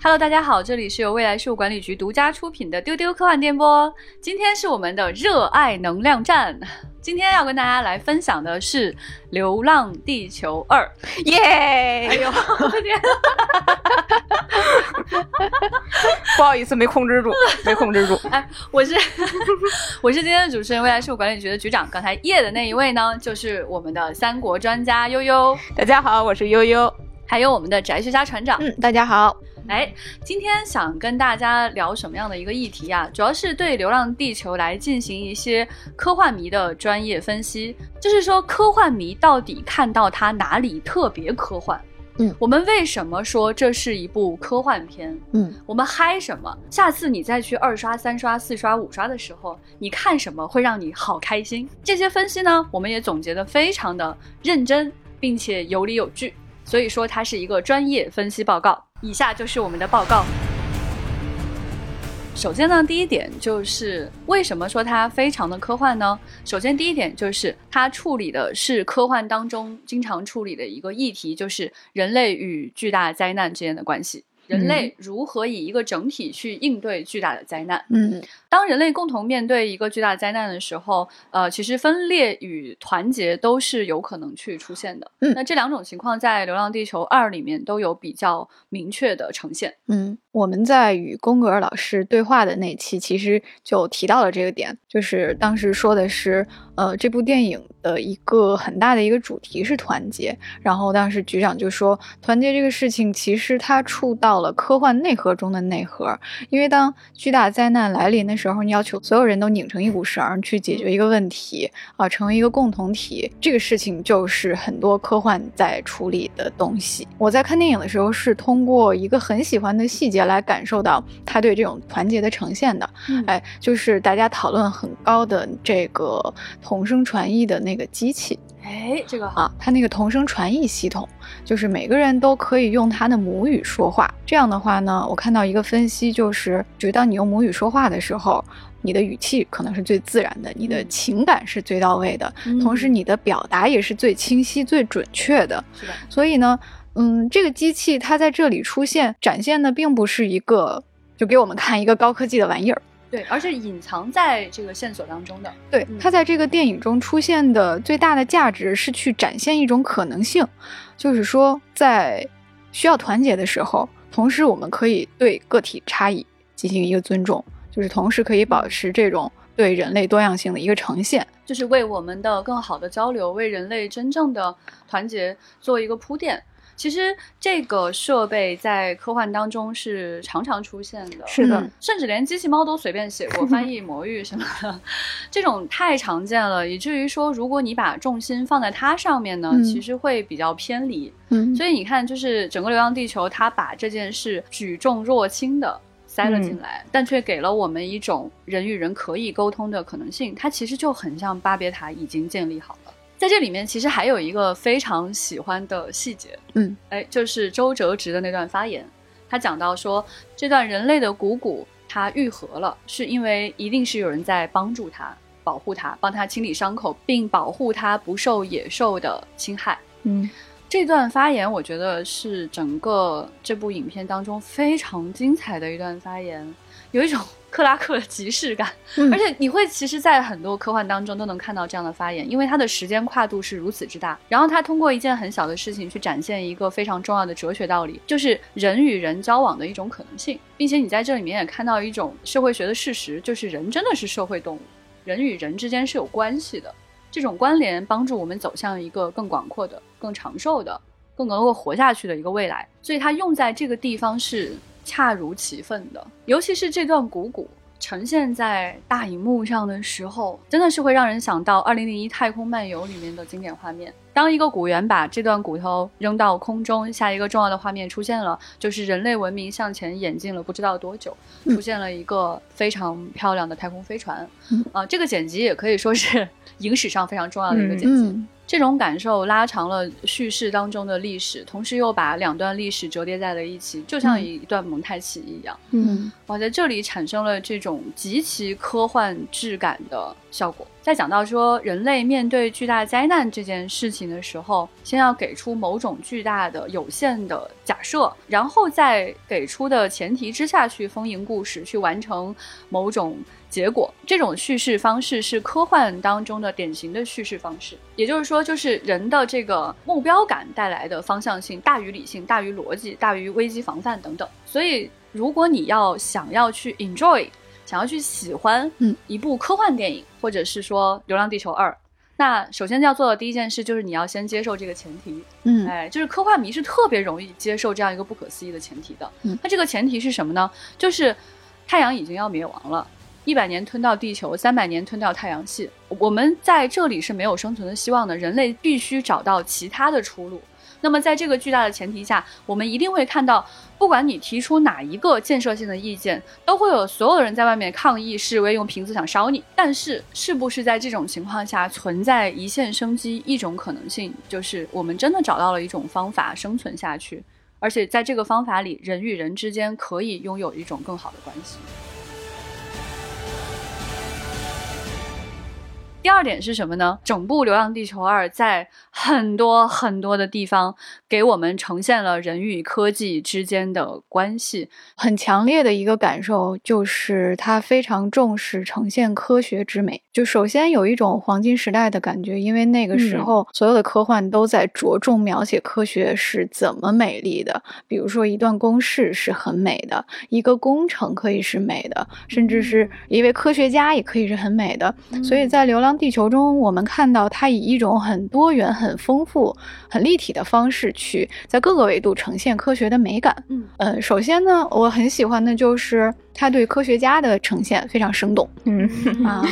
Hello，大家好，这里是由未来事务管理局独家出品的丢丢科幻电波。今天是我们的热爱能量站，今天要跟大家来分享的是《流浪地球二》。耶！哎呦，天！不好意思，没控制住，没控制住。哎，我是 我是今天的主持人，未来事务管理局的局长。刚才夜的那一位呢，就是我们的三国专家悠悠。大家好，我是悠悠。还有我们的宅学家船长。嗯，大家好。哎，今天想跟大家聊什么样的一个议题啊？主要是对《流浪地球》来进行一些科幻迷的专业分析。就是说，科幻迷到底看到它哪里特别科幻？嗯，我们为什么说这是一部科幻片？嗯，我们嗨什么？下次你再去二刷、三刷、四刷、五刷的时候，你看什么会让你好开心？这些分析呢，我们也总结的非常的认真，并且有理有据。所以说，它是一个专业分析报告。以下就是我们的报告。首先呢，第一点就是为什么说它非常的科幻呢？首先，第一点就是它处理的是科幻当中经常处理的一个议题，就是人类与巨大灾难之间的关系。人类如何以一个整体去应对巨大的灾难？嗯，当人类共同面对一个巨大灾难的时候，呃，其实分裂与团结都是有可能去出现的。嗯，那这两种情况在《流浪地球二》里面都有比较明确的呈现。嗯，我们在与宫格尔老师对话的那期，其实就提到了这个点，就是当时说的是，呃，这部电影的一个很大的一个主题是团结。然后当时局长就说，团结这个事情其实它触到。了科幻内核中的内核，因为当巨大灾难来临的时候，你要求所有人都拧成一股绳去解决一个问题啊，成为一个共同体，这个事情就是很多科幻在处理的东西。我在看电影的时候是通过一个很喜欢的细节来感受到他对这种团结的呈现的，哎，就是大家讨论很高的这个同声传译的那个机器。哎，这个啊，它那个同声传译系统，就是每个人都可以用他的母语说话。这样的话呢，我看到一个分析，就是觉得当你用母语说话的时候，你的语气可能是最自然的，你的情感是最到位的，同时你的表达也是最清晰、最准确的。是的。所以呢，嗯，这个机器它在这里出现，展现的并不是一个就给我们看一个高科技的玩意儿。对，而且隐藏在这个线索当中的。对，它在这个电影中出现的最大的价值是去展现一种可能性，就是说，在需要团结的时候，同时我们可以对个体差异进行一个尊重，就是同时可以保持这种对人类多样性的一个呈现，就是为我们的更好的交流，为人类真正的团结做一个铺垫。其实这个设备在科幻当中是常常出现的，是的，甚至连机器猫都随便写过 翻译魔域什么的，这种太常见了，以至于说如果你把重心放在它上面呢，其实会比较偏离。嗯，所以你看，就是整个《流浪地球》，它把这件事举重若轻的塞了进来，但却给了我们一种人与人可以沟通的可能性，它其实就很像巴别塔已经建立好了。在这里面，其实还有一个非常喜欢的细节，嗯，哎，就是周哲直的那段发言，他讲到说，这段人类的股骨它愈合了，是因为一定是有人在帮助他、保护他、帮他清理伤口，并保护他不受野兽的侵害。嗯，这段发言我觉得是整个这部影片当中非常精彩的一段发言，有一种。克拉克的即视感，而且你会其实，在很多科幻当中都能看到这样的发言，因为它的时间跨度是如此之大。然后他通过一件很小的事情去展现一个非常重要的哲学道理，就是人与人交往的一种可能性，并且你在这里面也看到一种社会学的事实，就是人真的是社会动物，人与人之间是有关系的，这种关联帮助我们走向一个更广阔的、更长寿的、更能够活下去的一个未来。所以它用在这个地方是。恰如其分的，尤其是这段鼓鼓呈现在大荧幕上的时候，真的是会让人想到《二零零一太空漫游》里面的经典画面。当一个古猿把这段骨头扔到空中，下一个重要的画面出现了，就是人类文明向前演进了不知道多久，出现了一个非常漂亮的太空飞船。啊，这个剪辑也可以说是 影史上非常重要的一个剪辑。这种感受拉长了叙事当中的历史，同时又把两段历史折叠在了一起，就像一段蒙太奇一样。嗯，我在这里产生了这种极其科幻质感的效果。在讲到说人类面对巨大灾难这件事情的时候，先要给出某种巨大的有限的假设，然后在给出的前提之下去丰盈故事，去完成某种。结果，这种叙事方式是科幻当中的典型的叙事方式。也就是说，就是人的这个目标感带来的方向性大于理性，大于逻辑，大于危机防范等等。所以，如果你要想要去 enjoy，想要去喜欢，嗯，一部科幻电影，或者是说《流浪地球二》，那首先要做的第一件事就是你要先接受这个前提，嗯，哎，就是科幻迷是特别容易接受这样一个不可思议的前提的。嗯，那这个前提是什么呢？就是太阳已经要灭亡了。一百年吞掉地球，三百年吞掉太阳系，我们在这里是没有生存的希望的。人类必须找到其他的出路。那么，在这个巨大的前提下，我们一定会看到，不管你提出哪一个建设性的意见，都会有所有人在外面抗议示威，用瓶子想烧你。但是，是不是在这种情况下存在一线生机？一种可能性就是我们真的找到了一种方法生存下去，而且在这个方法里，人与人之间可以拥有一种更好的关系。第二点是什么呢？整部《流浪地球二》在很多很多的地方给我们呈现了人与科技之间的关系。很强烈的一个感受就是，它非常重视呈现科学之美。就首先有一种黄金时代的感觉，因为那个时候所有的科幻都在着重描写科学是怎么美丽的。比如说，一段公式是很美的，一个工程可以是美的，甚至是一位科学家也可以是很美的。所以在《流浪》地球中，我们看到它以一种很多元、很丰富、很立体的方式去在各个维度呈现科学的美感。嗯，呃，首先呢，我很喜欢的就是他对科学家的呈现非常生动。嗯啊，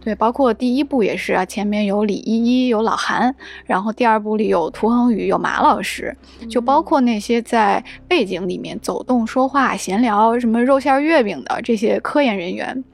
对，包括第一部也是啊，前面有李依依，有老韩，然后第二部里有涂恒宇，有马老师，就包括那些在背景里面走动、说话、闲聊，什么肉馅月饼的这些科研人员。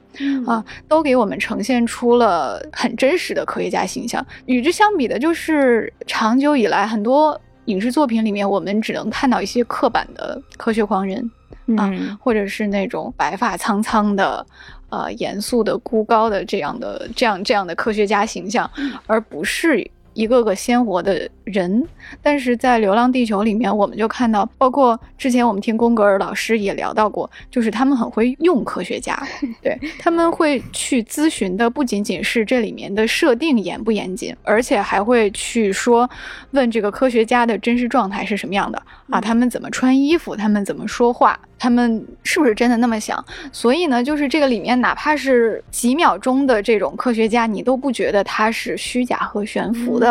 啊，都给我们呈现出了很真实的科学家形象。与之相比的，就是长久以来很多影视作品里面，我们只能看到一些刻板的科学狂人啊，或者是那种白发苍苍的、呃严肃的、孤高的这样的这样这样的科学家形象，而不是。一个个鲜活的人，但是在《流浪地球》里面，我们就看到，包括之前我们听宫格尔老师也聊到过，就是他们很会用科学家，对他们会去咨询的不仅仅是这里面的设定严不严谨，而且还会去说问这个科学家的真实状态是什么样的啊，他们怎么穿衣服，他们怎么说话。他们是不是真的那么想？所以呢，就是这个里面，哪怕是几秒钟的这种科学家，你都不觉得他是虚假和悬浮的，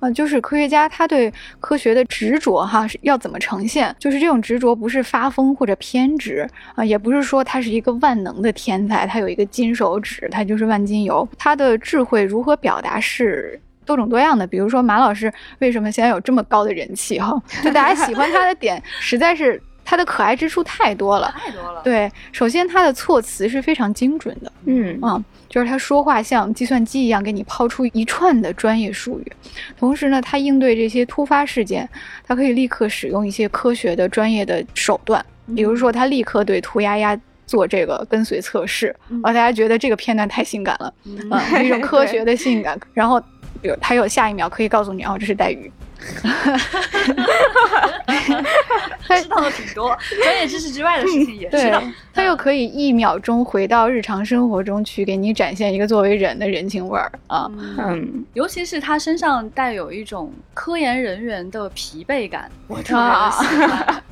啊，就是科学家他对科学的执着，哈，要怎么呈现？就是这种执着不是发疯或者偏执啊，也不是说他是一个万能的天才，他有一个金手指，他就是万金油。他的智慧如何表达是多种多样的。比如说马老师为什么现在有这么高的人气？哈，就大家喜欢他的点实在是。他的可爱之处太多了，太多了。对，首先他的措辞是非常精准的，嗯。啊，就是他说话像计算机一样给你抛出一串的专业术语，同时呢，他应对这些突发事件，他可以立刻使用一些科学的专业的手段，比如说他立刻对涂鸦鸦做这个跟随测试，啊，大家觉得这个片段太性感了，啊，一种科学的性感，然后，比如他有下一秒可以告诉你，哦，这是带鱼。哈哈哈哈哈！知道的挺多，专业知识之外的事情也知道。他又可以一秒钟回到日常生活中去，给你展现一个作为人的人情味儿啊。嗯，尤其是他身上带有一种科研人员的疲惫感，我特别喜欢，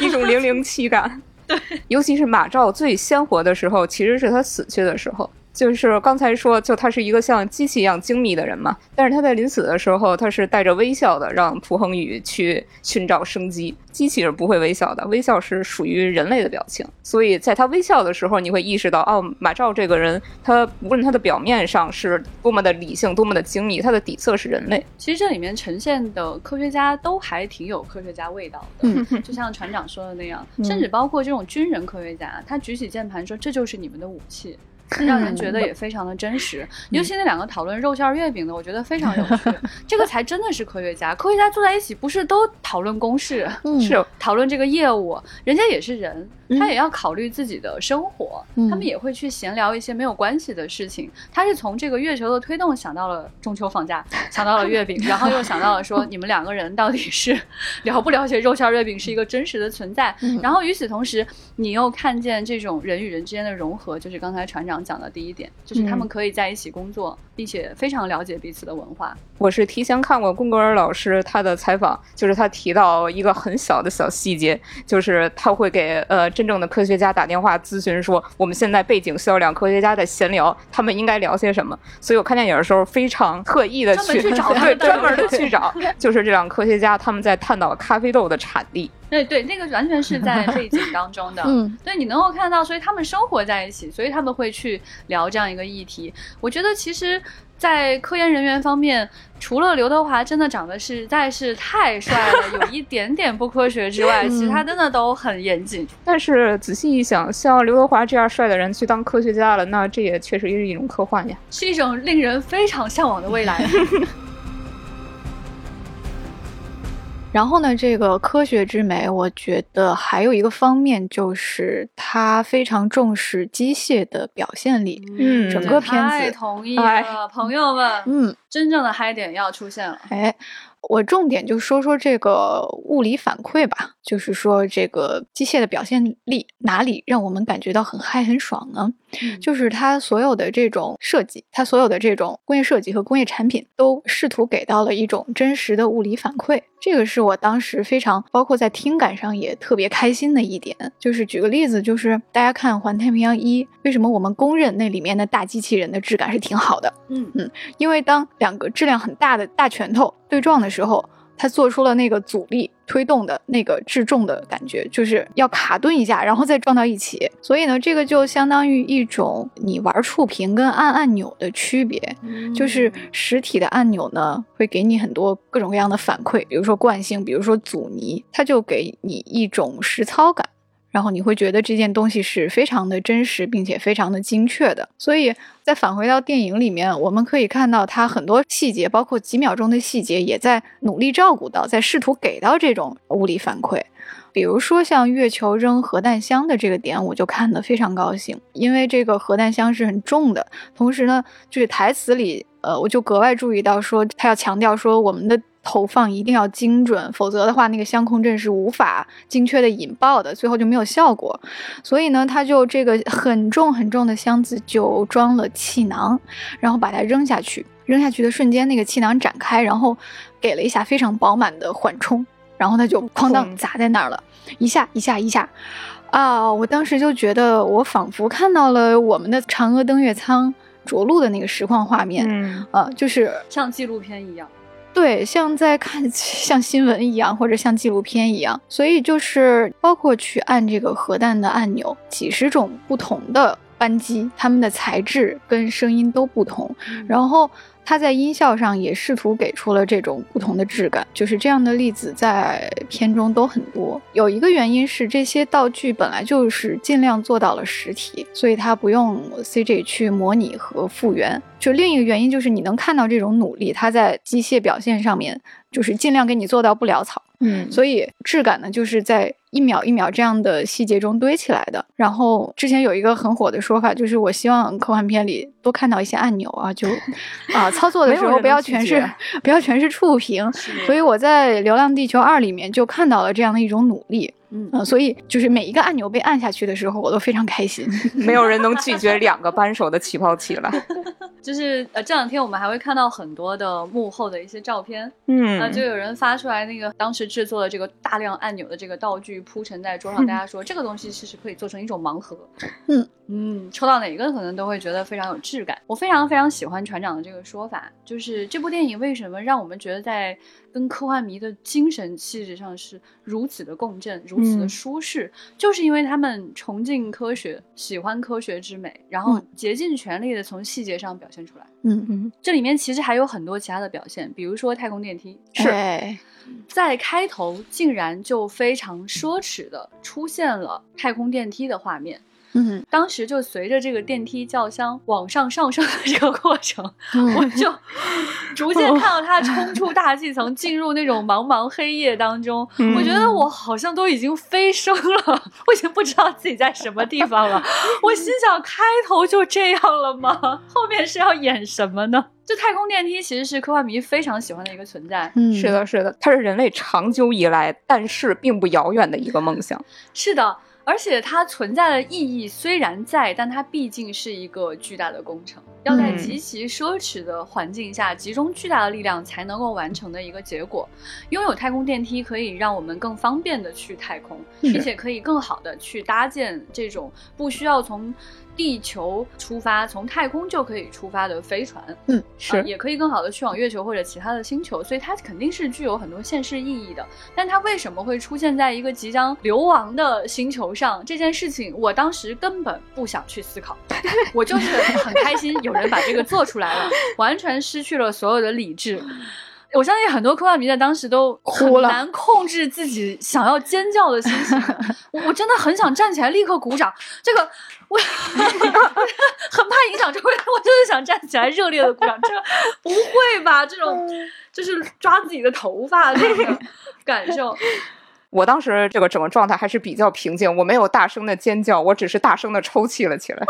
一种零零七感。对，尤其是马照最鲜活的时候，其实是他死去的时候。就是刚才说，就他是一个像机器一样精密的人嘛，但是他在临死的时候，他是带着微笑的，让蒲恒宇去寻找生机。机器是不会微笑的，微笑是属于人类的表情。所以在他微笑的时候，你会意识到，哦，马照这个人，他无论他的表面上是多么的理性，多么的精密，他的底色是人类。其实这里面呈现的科学家都还挺有科学家味道的，嗯，就像船长说的那样，甚至包括这种军人科学家，他举起键盘说：“这就是你们的武器。”让人觉得也非常的真实。尤其那两个讨论肉馅月饼的，我觉得非常有趣。这个才真的是科学家，科学家坐在一起不是都讨论公式，是讨论这个业务，人家也是人，他也要考虑自己的生活，他们也会去闲聊一些没有关系的事情。他是从这个月球的推动想到了中秋放假，想到了月饼，然后又想到了说你们两个人到底是 了不了解肉馅月饼是一个真实的存在。然后与此同时，你又看见这种人与人之间的融合，就是刚才船长讲的第一点，就是他们可以在一起工作，并且非常了解彼此的文化。我是提前看过贡格尔老师他的采访，就是他提到一个很小的小细节，就是他会给呃真正的科学家打电话咨询说，我们现在背景需要两科学家在闲聊，他们应该聊些什么。所以我看电影的时候非常特意的去去找，对，专门的 去找，就是这两科学家他们在探讨咖啡豆的产地。对对，那个完全是在 背景当中的，嗯，对，你能够看到，所以他们生活在一起，所以他们会去聊这样一个议题。我觉得其实。在科研人员方面，除了刘德华真的长得实在是太帅了，有一点点不科学之外，其他真的都很严谨。但是仔细一想，像刘德华这样帅的人去当科学家了，那这也确实是一种科幻呀，是一种令人非常向往的未来。然后呢，这个科学之美，我觉得还有一个方面就是它非常重视机械的表现力。嗯，整个片子太同意了，朋友们。嗯，真正的嗨点要出现了。哎。我重点就说说这个物理反馈吧，就是说这个机械的表现力哪里让我们感觉到很嗨很爽呢？就是它所有的这种设计，它所有的这种工业设计和工业产品都试图给到了一种真实的物理反馈，这个是我当时非常包括在听感上也特别开心的一点。就是举个例子，就是大家看《环太平洋一》，为什么我们公认那里面的大机器人的质感是挺好的？嗯嗯，因为当两个质量很大的大拳头对撞的时候，它做出了那个阻力推动的那个制重的感觉，就是要卡顿一下，然后再撞到一起。所以呢，这个就相当于一种你玩触屏跟按按钮的区别，就是实体的按钮呢会给你很多各种各样的反馈，比如说惯性，比如说阻尼，它就给你一种实操感。然后你会觉得这件东西是非常的真实，并且非常的精确的。所以再返回到电影里面，我们可以看到它很多细节，包括几秒钟的细节，也在努力照顾到，在试图给到这种物理反馈。比如说像月球扔核弹箱的这个点，我就看得非常高兴，因为这个核弹箱是很重的。同时呢，就是台词里，呃，我就格外注意到说，他要强调说我们的。投放一定要精准，否则的话，那个相控阵是无法精确的引爆的，最后就没有效果。所以呢，他就这个很重很重的箱子就装了气囊，然后把它扔下去。扔下去的瞬间，那个气囊展开，然后给了一下非常饱满的缓冲，然后它就哐当砸在那儿了，一下一下一下。啊！我当时就觉得，我仿佛看到了我们的嫦娥登月舱着陆的那个实况画面，嗯，啊，就是像纪录片一样。对，像在看 像新闻一样，或者像纪录片一样，所以就是包括去按这个核弹的按钮，几十种不同的扳机，它们的材质跟声音都不同，然后。它在音效上也试图给出了这种不同的质感，就是这样的例子在片中都很多。有一个原因是这些道具本来就是尽量做到了实体，所以它不用 CG 去模拟和复原。就另一个原因就是你能看到这种努力，它在机械表现上面就是尽量给你做到不潦草。嗯，所以质感呢，就是在一秒一秒这样的细节中堆起来的。然后之前有一个很火的说法，就是我希望科幻片里多看到一些按钮啊，就 啊操作的时候不要全是 不要全是触屏。所以我在《流浪地球二》里面就看到了这样的一种努力。嗯，所以就是每一个按钮被按下去的时候，我都非常开心。没有人能拒绝两个扳手的起泡器了。就是呃，这两天我们还会看到很多的幕后的一些照片。嗯，那就有人发出来那个当时制作的这个大量按钮的这个道具铺陈在桌上，大家说这个东西其实可以做成一种盲盒。嗯嗯，抽到哪个可能都会觉得非常有质感。我非常非常喜欢船长的这个说法，就是这部电影为什么让我们觉得在跟科幻迷的精神气质上是如此的共振，如此的舒适，就是因为他们崇敬科学，喜欢科学之美，然后竭尽全力的从细节上表现出来。嗯嗯，这里面其实还有很多其他的表现，比如说太空电梯，是在开头竟然就非常奢侈的出现了太空电梯的画面。嗯当时就随着这个电梯轿厢往上上升的这个过程，嗯我就 逐渐看到它冲出大气层，进入那种茫茫黑夜当中。嗯我觉得我好像都已经飞升了，我已经不知道自己在什么地方了。我心想，开头就这样了吗？后面是要演什么呢？就太空电梯其实是科幻迷非常喜欢的一个存在。嗯，是的，是的，它是人类长久以来但是并不遥远的一个梦想。是的，而且它存在的意义虽然在，但它毕竟是一个巨大的工程，要在嗯极其奢侈的环境下集中巨大的力量才能够完成的一个结果。拥有太空电梯可以让我们更方便的去太空，并且可以更好的去搭建这种不需要从地球出发，从太空就可以出发的飞船。嗯，是啊也可以更好的去往月球或者其他的星球，所以它肯定是具有很多现实意义的。但它为什么会出现在一个即将流亡的星球上？这件事情，我当时根本不想去思考，我就是很开心有人把这个做出来了，完全失去了所有的理智。我相信很多科幻迷在当时都很哭了难控制自己想要尖叫的心情。我我真的很想站起来立刻鼓掌，这个我 很怕影响周围，我真的想站起来热烈的鼓掌。这个不会吧？这种就是抓自己的头发这个感受。我当时这个整个状态还是比较平静，我没有大声的尖叫，我只是大声的抽泣了起来。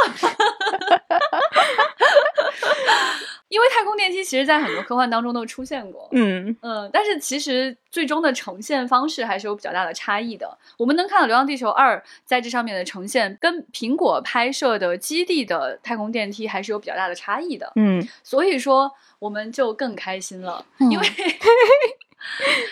因为太空电梯其实，在很多科幻当中都出现过，嗯嗯，但是其实最终的呈现方式还是有比较大的差异的。我们能看到《流浪地球二》在这上面的呈现，跟苹果拍摄的基地的太空电梯还是有比较大的差异的。嗯所以说，我们就更开心了，嗯因为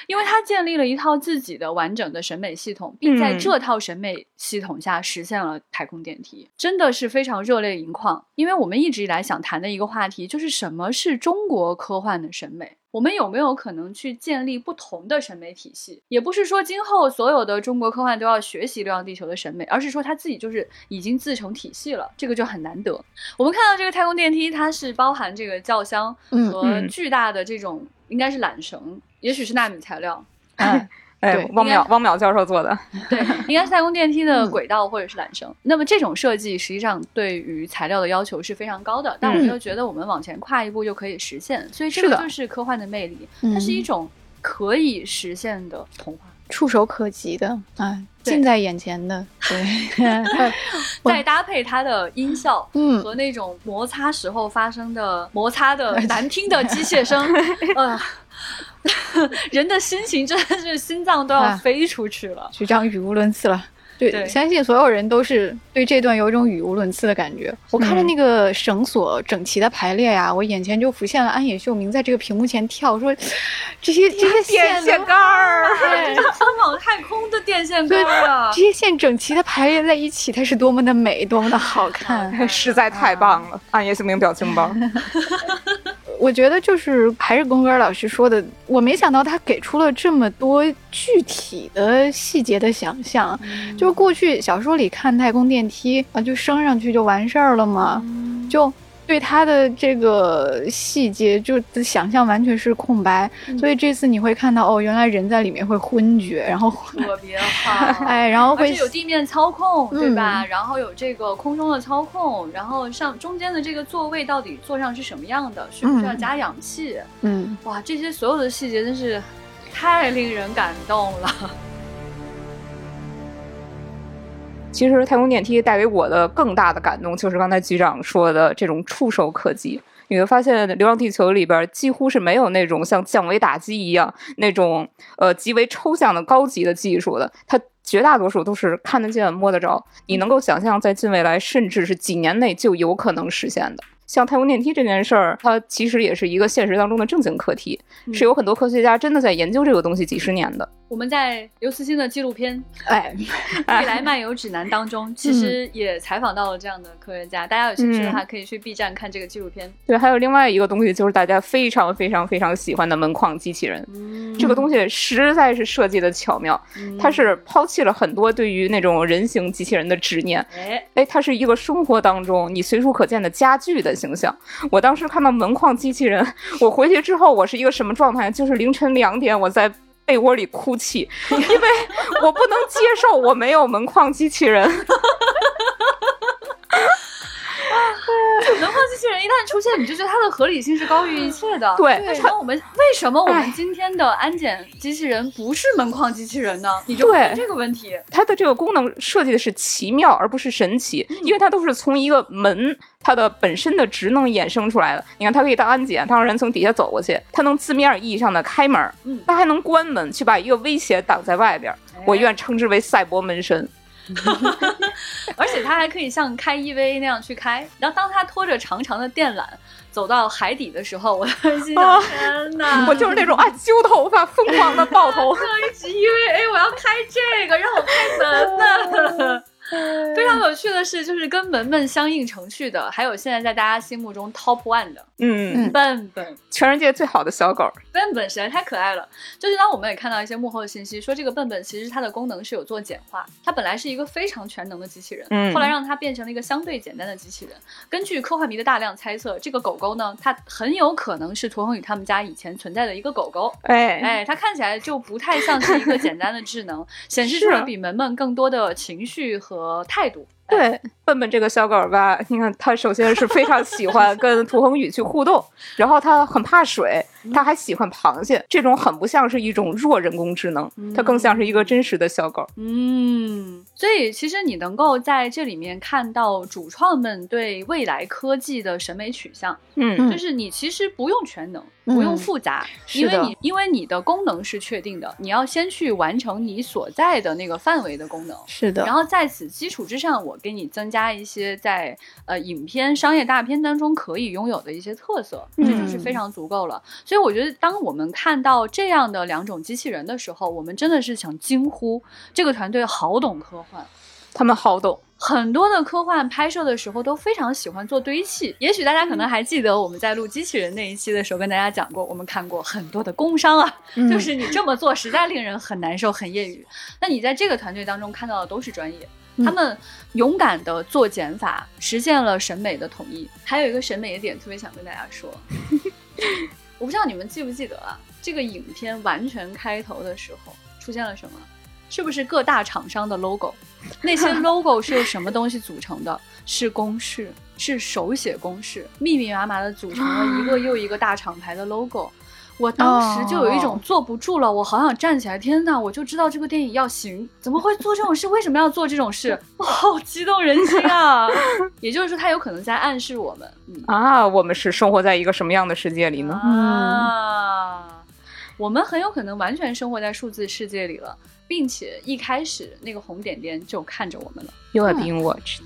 因为他建立了一套自己的完整的审美系统，并在嗯这套审美系统下实现了太空电梯，真的是非常热泪盈眶。因为我们一直以来想谈的一个话题就是什么是中国科幻的审美。我们有没有可能去建立不同的审美体系？也不是说今后所有的中国科幻都要学习《流浪地球》的审美，而是说它自己就是已经自成体系了，这个就很难得。我们看到这个太空电梯，它是包含这个轿厢嗯和嗯巨大的这种，应该是缆绳，也许是纳米材料，哎，哎，汪淼汪淼教授做的。对，应该是太空电梯的嗯轨道或者是缆绳。那么这种设计实际上对于材料的要求是非常高的，但我们嗯又觉得我们往前跨一步就可以实现，所以这个就是科幻的魅力，它是一嗯种可以实现的童话。触手可及的啊，近在眼前的，对，我再搭配它的音效，嗯。和那种摩擦时候发生的摩擦的难听的机械声，呃，人的心情真的是心脏都要啊。飞出去了。局长语无伦次了。对，对相信所有人都是对这段有一种语无伦次的感觉。我看着嗯那个绳索整齐的排列呀，我眼前就浮现了安野秀明在这个屏幕前跳，说 这些这些电线能杆儿，这是通往太空的电线杆儿 啊这！些线整齐的排列在一起，它是多么的美，多么的好看。实在太棒了！安野秀明表情包。我觉得就是还是宫格尔老师说的，我没想到他给出了这么多具体的细节的想象。就是过去小说里看太空电梯啊，就升上去就完事儿了嘛，就对它的这个细节就想象完全是空白。所以这次你会看到哦，原来人在里面会昏厥，然后特别好，哎，然后而会且有地面操控，对吧？嗯然后有这个空中的操控，然后上中间的这个座位到底坐上是什么样的？需不需要嗯加氧气？嗯哇，这些所有的细节真是太令人感动了。其实太空电梯带给我的更大的感动，就是刚才局长说的这种触手可及。你会发现，《流浪地球》里边几乎是没有那种像降维打击一样那种呃极为抽象的高级的技术的，它绝大多数都是看得见、摸得着，你能够想象在近未来，甚至是几年内就有可能实现的。像太空电梯这件事儿，它其实也是一个现实当中的正经课题，是有很多科学家真的在研究这个东西几十年的。我们在刘慈欣的纪录片哎，《未来漫游指南》当中，其实也采访到了这样的科学家。大家有兴趣的话，可以去 B 站看这个纪录片。对，还有另外一个东西，就是大家非常非常非常喜欢的门框机器人。这个东西实在是设计的巧妙，它是抛弃了很多对于那种人形机器人的执念。哎，哎，它是一个生活当中你随处可见的家具的形象。我当时看到门框机器人，我回去之后我是一个什么状态？就是凌晨两点我在被窝里哭泣，因为我不能接受我没有门框机器人。机器人一旦出现，你就觉得它的合理性是高于一切的。对为什么我们为什么我们今天的安检机器人不是门框机器人呢？你就问这个问题。它的这个功能设计的是奇妙，而不是神奇，因为它都是从一个门它的本身的职能衍生出来的。你看，它可以当安检，它让人从底下走过去；它能字面意义上的开门，嗯，它还能关门，去把一个威胁挡在外边。我愿称之为赛博门神。而且它还可以像开 EVA 那样去开，然后当它拖着长长的电缆走到海底的时候，我心想：天哪！我就是那种啊，揪头发、疯狂的爆头。一直 EVA，我要开这个，让我开门呢。非常有趣的是，就是跟门门相映成趣的，还有现在在大家心目中 top one 的，嗯，笨笨，全世界最好的小狗，笨笨实在太可爱了。就是当我们也看到一些幕后的信息，说这个笨笨其实它的功能是有做简化，它本来是一个非常全能的机器人，嗯，后来让它变成了一个相对简单的机器人。根据科幻迷的大量猜测，这个狗狗呢，它很有可能是涂恒宇他们家以前存在的一个狗狗，哎哎，它看起来就不太像是一个简单的智能，显示出了比门门更多的情绪和态度。对，笨笨这个小狗吧，你看它首先是非常喜欢跟涂恒宇去互动，然后它很怕水，它还喜欢螃蟹，这种很不像是一种弱人工智能，它更像是一个真实的小狗。嗯，所以其实你能够在这里面看到主创们对未来科技的审美取向。嗯，就是你其实不用全能，不用复杂，因为你因为你的功能是确定的，你要先去完成你所在的那个范围的功能。是的，然后在此基础之上，我给你增加一些在呃影片商业大片当中可以拥有的一些特色，这就是非常足够了。所以我觉得，当我们看到这样的两种机器人的时候，我们真的是想惊呼：这个团队好懂科幻，他们好懂。很多的科幻拍摄的时候都非常喜欢做堆砌，也许大家可能还记得我们在录机器人那一期的时候跟大家讲过，我们看过很多的工伤啊，就是你这么做实在令人很难受、很业余。那你在这个团队当中看到的都是专业，他们勇敢的做减法，实现了审美的统一。还有一个审美的点特别想跟大家说，我不知道你们记不记得啊，这个影片完全开头的时候出现了什么？是不是各大厂商的 logo？那些 logo 是由什么东西组成的？是公式，是手写公式，密密麻麻的组成了一个又一个大厂牌的 logo。我当时就有一种坐不住了，我好想站起来！天哪，我就知道这个电影要行，怎么会做这种事？为什么要做这种事？好激动人心啊！也就是说，他有可能在暗示我们，嗯、啊，我们是生活在一个什么样的世界里呢？啊，我们很有可能完全生活在数字世界里了。并且一开始那个红点点就看着我们了。You are being watched。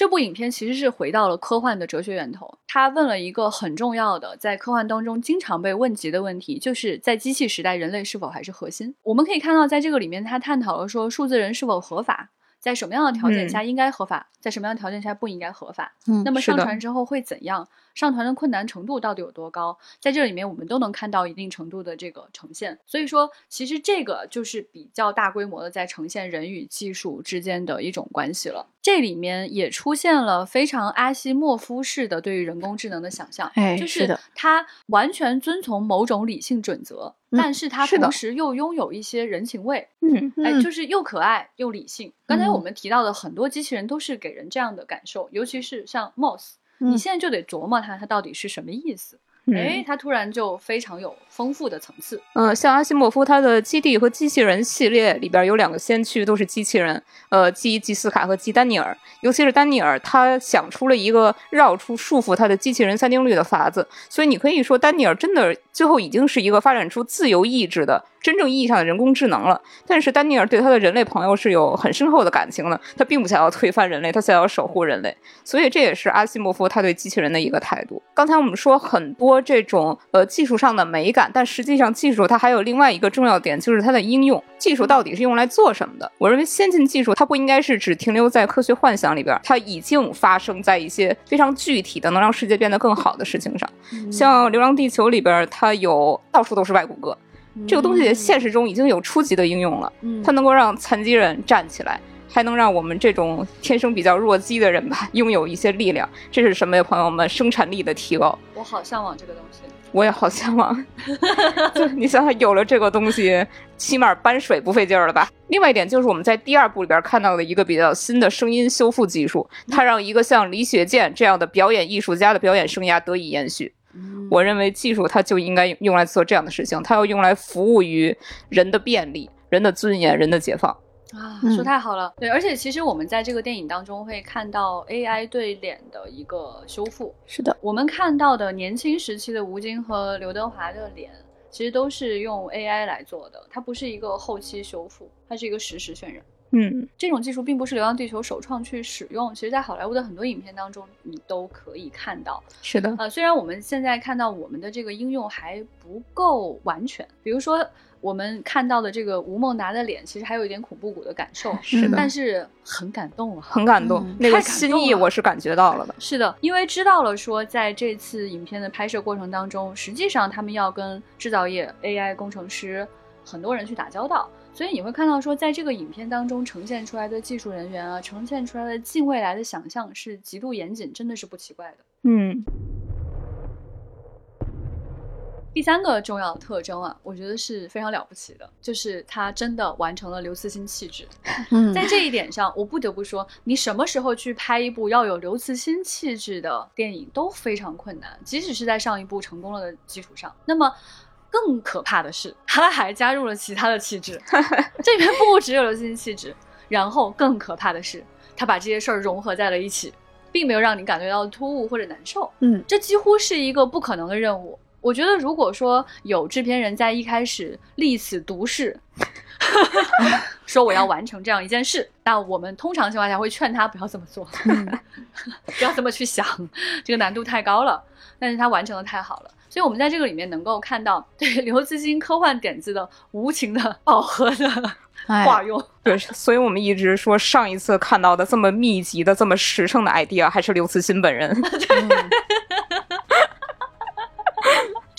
这部影片其实是回到了科幻的哲学源头，他问了一个很重要的，在科幻当中经常被问及的问题，就是在机器时代，人类是否还是核心？我们可以看到，在这个里面，他探讨了说，数字人是否合法，在什么样的条件下应该合法，在什么样的条件下不应该合法。嗯那么上传之后会怎样？上传的困难程度到底有多高？在这里面，我们都能看到一定程度的这个呈现。所以说，其实这个就是比较大规模的在呈现人与技术之间的一种关系了。这里面也出现了非常阿西莫夫式的对于人工智能的想象，哎就是的它完全遵从某种理性准则，嗯但是它同时又拥有一些人情味。嗯哎，嗯就是又可爱又理性。刚才嗯我们提到的很多机器人都是给人这样的感受，尤其是像 Moss，、嗯你现在就得琢磨它，它到底是什么意思。哎，它突然就非常有丰富的层次。嗯，像阿西莫夫他的《基地》和《机器人》系列里边有两个先驱，都是机器人，呃，基吉斯卡和基丹尼尔。尤其是丹尼尔，他想出了一个绕出束缚他的机器人三定律的法子。所以你可以说，丹尼尔真的最后已经是一个发展出自由意志的真正意义上的人工智能了。但是丹尼尔对他的人类朋友是有很深厚的感情的，他并不想要推翻人类，他想要守护人类。所以这也是阿西莫夫他对机器人的一个态度。刚才我们说很多这种呃技术上的美感，但实际上技术它还有另外一个重要点，就是它的应用。技术到底是用来做什么的？我认为先进技术它不应该是只停留在科学幻想里边，它已经发生在一些非常具体的能让世界变得更好的事情上。像《流浪地球》里边，它有到处都是外骨骼，这个东西现实中已经有初级的应用了。嗯，它能够让残疾人站起来，还能让我们这种天生比较弱鸡的人吧，拥有一些力量。这是什么呀，朋友们？生产力的提高。我好向往这个东西。我也好向往。就你想想，有了这个东西，起码搬水不费劲儿了吧？另外一点就是我们在第二部里边看到的一个比较新的声音修复技术，它让一个像李雪健这样的表演艺术家的表演生涯得以延续。我认为技术它就应该用来做这样的事情，它要用来服务于人的便利、人的尊严、人的解放。啊，嗯说太好了。对，而且其实我们在这个电影当中会看到 AI 对脸的一个修复。是的，我们看到的年轻时期的吴京和刘德华的脸，其实都是用 AI 来做的，它不是一个后期修复，它是一个实时渲染。嗯这种技术并不是《流浪地球》首创去使用，其实在好莱坞的很多影片当中，你都可以看到。是的，呃，虽然我们现在看到我们的这个应用还不够完全，比如说我们看到的这个吴孟达的脸，其实还有一点恐怖谷的感受，是的但是很感动啊。很感动，嗯那个心意我是感觉到了的。是的，因为知道了说，在这次影片的拍摄过程当中，实际上他们要跟制造业、AI 工程师很多人去打交道，所以你会看到说，在这个影片当中呈现出来的技术人员啊，呈现出来的近未来的想象是极度严谨，真的是不奇怪的。嗯第三个重要的特征啊，我觉得是非常了不起的，就是他真的完成了刘慈欣气质。嗯在这一点上，我不得不说，你什么时候去拍一部要有刘慈欣气质的电影都非常困难，即使是在上一部成功了的基础上。那么，更可怕的是，他还加入了其他的气质，这里面不只有刘慈欣气质，然后更可怕的是，他把这些事儿融合在了一起，并没有让你感觉到突兀或者难受。嗯这几乎是一个不可能的任务。我觉得，如果说有制片人在一开始立此毒誓，说我要完成这样一件事，那我们通常情况下会劝他不要这么做，不要这么去想，这个难度太高了。但是他完成的太好了，所以我们在这个里面能够看到对刘慈欣科幻点子的无情的饱和的哎化用。对，所以我们一直说上一次看到的这么密集的、这么实诚的 idea 还是刘慈欣本人。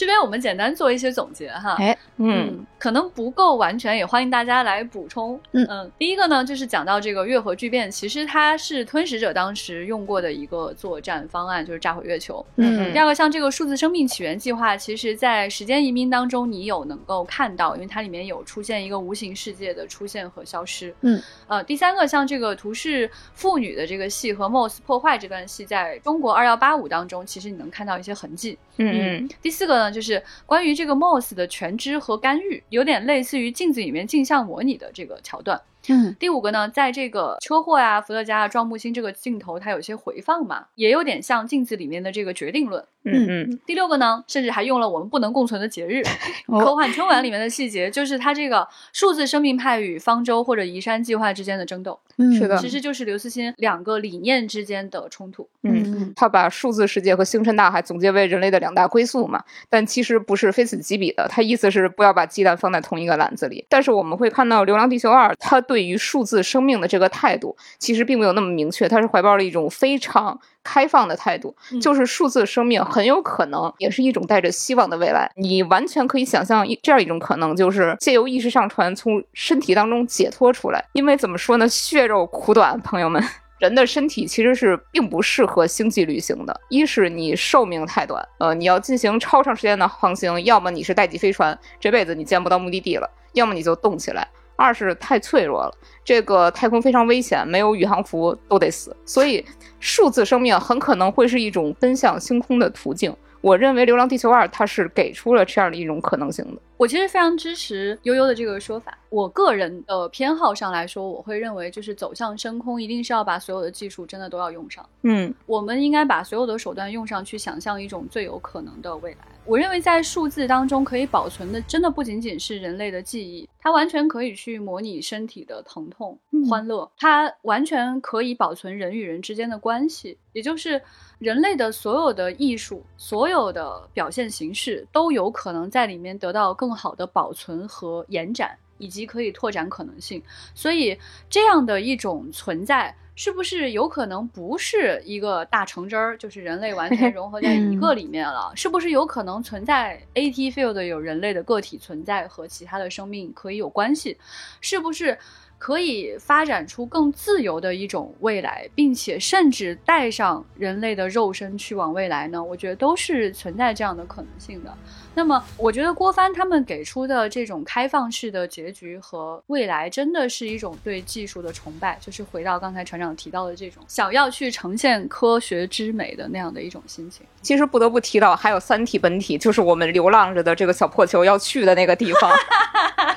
这边我们简单做一些总结哈，哎，嗯，可能不够完全，也欢迎大家来补充。嗯第一个呢，就是讲到这个月核聚变，其实它是吞食者当时用过的一个作战方案，就是炸毁月球。嗯第二个，像这个数字生命起源计划，其实在时间移民当中，你有能够看到，因为它里面有出现一个无形世界的出现和消失。嗯，呃，第三个，像这个图示妇女的这个戏和 Moss 破坏这段戏，在中国二幺八五当中，其实你能看到一些痕迹。嗯嗯第四个呢，就是关于这个 Moss 的全知和干预，有点类似于镜子里面镜像模拟的这个桥段。嗯第五个呢，在这个车祸呀、伏特加啊、撞木星这个镜头，它有些回放嘛，也有点像镜子里面的这个决定论。嗯嗯第六个呢，甚至还用了我们不能共存的节日，哦科幻春晚里面的细节，就是它这个数字生命派与方舟或者移山计划之间的争斗，嗯是的其实就是刘慈欣两个理念之间的冲突。嗯。嗯他把数字世界和星辰大海总结为人类的两大归宿嘛，但其实不是非此即彼的。他意思是不要把鸡蛋放在同一个篮子里。但是我们会看到《流浪地球二》，它对于数字生命的这个态度，其实并没有那么明确，它是怀抱了一种非常开放的态度，嗯就是数字生命很有可能也是一种带着希望的未来。你完全可以想象一这样一种可能，就是借由意识上传从身体当中解脱出来。因为怎么说呢，血肉苦短，朋友们。人的身体其实是并不适合星际旅行的，一是你寿命太短，呃，你要进行超长时间的航行，要么你是代际飞船，这辈子你见不到目的地了，要么你就动起来；二是太脆弱了，这个太空非常危险，没有宇航服都得死，所以数字生命很可能会是一种奔向星空的途径。我认为《流浪地球二》它是给出了这样的一种可能性的。我其实非常支持悠悠的这个说法。我个人的偏好上来说，我会认为就是走向深空，一定是要把所有的技术真的都要用上。嗯我们应该把所有的手段用上去，想象一种最有可能的未来。我认为在数字当中可以保存的，真的不仅仅是人类的记忆，它完全可以去模拟身体的疼痛、嗯欢乐，它完全可以保存人与人之间的关系，也就是人类的所有的艺术、所有的表现形式都有可能在里面得到更好的保存和延展。以及可以拓展可能性，所以这样的一种存在，是不是有可能不是一个大橙汁儿，就是人类完全融合在一个里面了？是不是有可能存在 AT field 有人类的个体存在和其他的生命可以有关系？是不是可以发展出更自由的一种未来，并且甚至带上人类的肉身去往未来呢？我觉得都是存在这样的可能性的。那么，我觉得郭帆他们给出的这种开放式的结局和未来，真的是一种对技术的崇拜，就是回到刚才船长提到的这种想要去呈现科学之美的那样的一种心情。其实不得不提到，还有三体本体，就是我们流浪着的这个小破球要去的那个地方。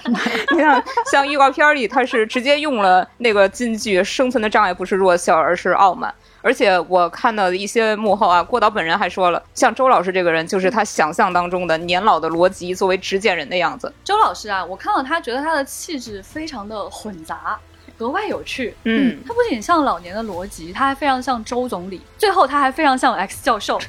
你看，像预告片里，他是直接用了那个金句：“生存的障碍不是弱小，而是傲慢。”而且我看到的一些幕后啊，郭导本人还说了，像周老师这个人，就是他想象当中的年老的罗辑作为执剑人的样子。周老师啊，我看到他，觉得他的气质非常的混杂，格外有趣。嗯，他不仅像老年的罗辑，他还非常像周总理，最后他还非常像 X 教授。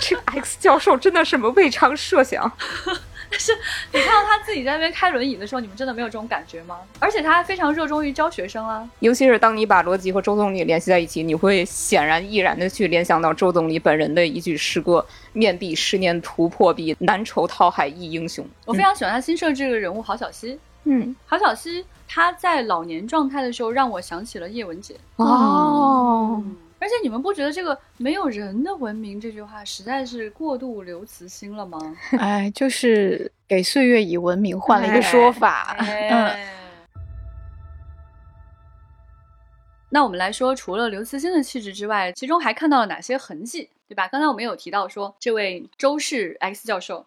这 个 X 教授真的是我未尝设想。但是你看到他自己在那边开轮椅的时候，你们真的没有这种感觉吗？而且他还非常热衷于教学生啊。尤其是当你把罗辑和周总理联系在一起，你会显然毅然的去联想到周总理本人的一句诗歌：“面壁十年图破壁，难酬讨海一英雄。”我非常喜欢他新设置的人物郝小西。嗯，郝小西他在老年状态的时候，让我想起了叶文洁。哦。而且你们不觉得这个“没有人的文明”这句话实在是过度刘慈欣了吗？哎，就是给岁月以文明换了一个说法。嗯。那我们来说，除了刘慈欣的气质之外，其中还看到了哪些痕迹，对吧？刚才我们有提到说，这位周氏 X 教授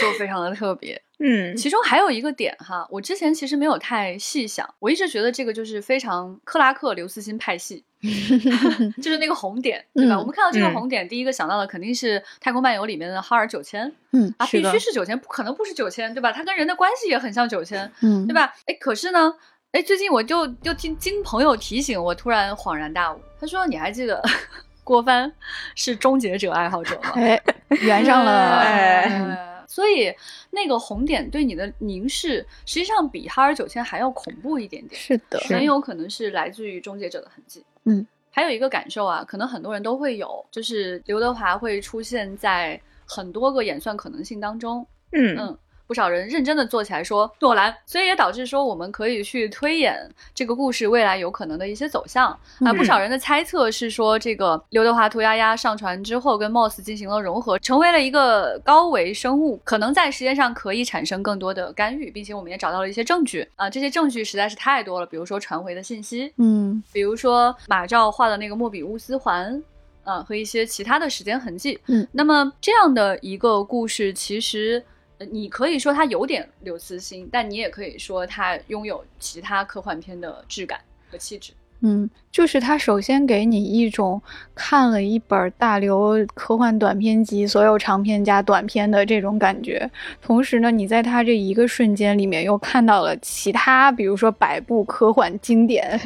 就非常的特别。嗯，其中还有一个点哈，我之前其实没有太细想，我一直觉得这个就是非常克拉克刘慈欣派系。就是那个红点，对吧？我们看到这个红点，第一个想到的肯定是《太空漫游》里面的哈尔九千，嗯啊，必须是九千，不可能不是九千，对吧？他跟人的关系也很像九千，嗯，对吧？哎，可是呢，哎，最近我就就听经朋友提醒，我突然恍然大悟，他说：“你还记得 郭帆是终结者爱好者吗？”哎，圆上了，哎。所以那个红点对你的凝视，实际上比哈尔九千还要恐怖一点点，是的，很有可能是来自于终结者的痕迹。嗯，还有一个感受啊，可能很多人都会有，就是刘德华会出现在很多个演算可能性当中。嗯嗯。不少人认真的做起来说诺兰，所以也导致说我们可以去推演这个故事未来有可能的一些走向啊。不少人的猜测是说，这个刘德华涂鸦鸦上传之后跟 Moss 进行了融合，成为了一个高维生物，可能在时间上可以产生更多的干预，并且我们也找到了一些证据啊。这些证据实在是太多了，比如说传回的信息，嗯，比如说马照画的那个莫比乌斯环，啊，和一些其他的时间痕迹，嗯，那么这样的一个故事其实。你可以说它有点刘慈欣，但你也可以说它拥有其他科幻片的质感和气质。嗯，就是它首先给你一种看了一本大刘科幻短篇集，所有长篇加短篇的这种感觉。同时呢，你在它这一个瞬间里面又看到了其他，比如说百部科幻经典。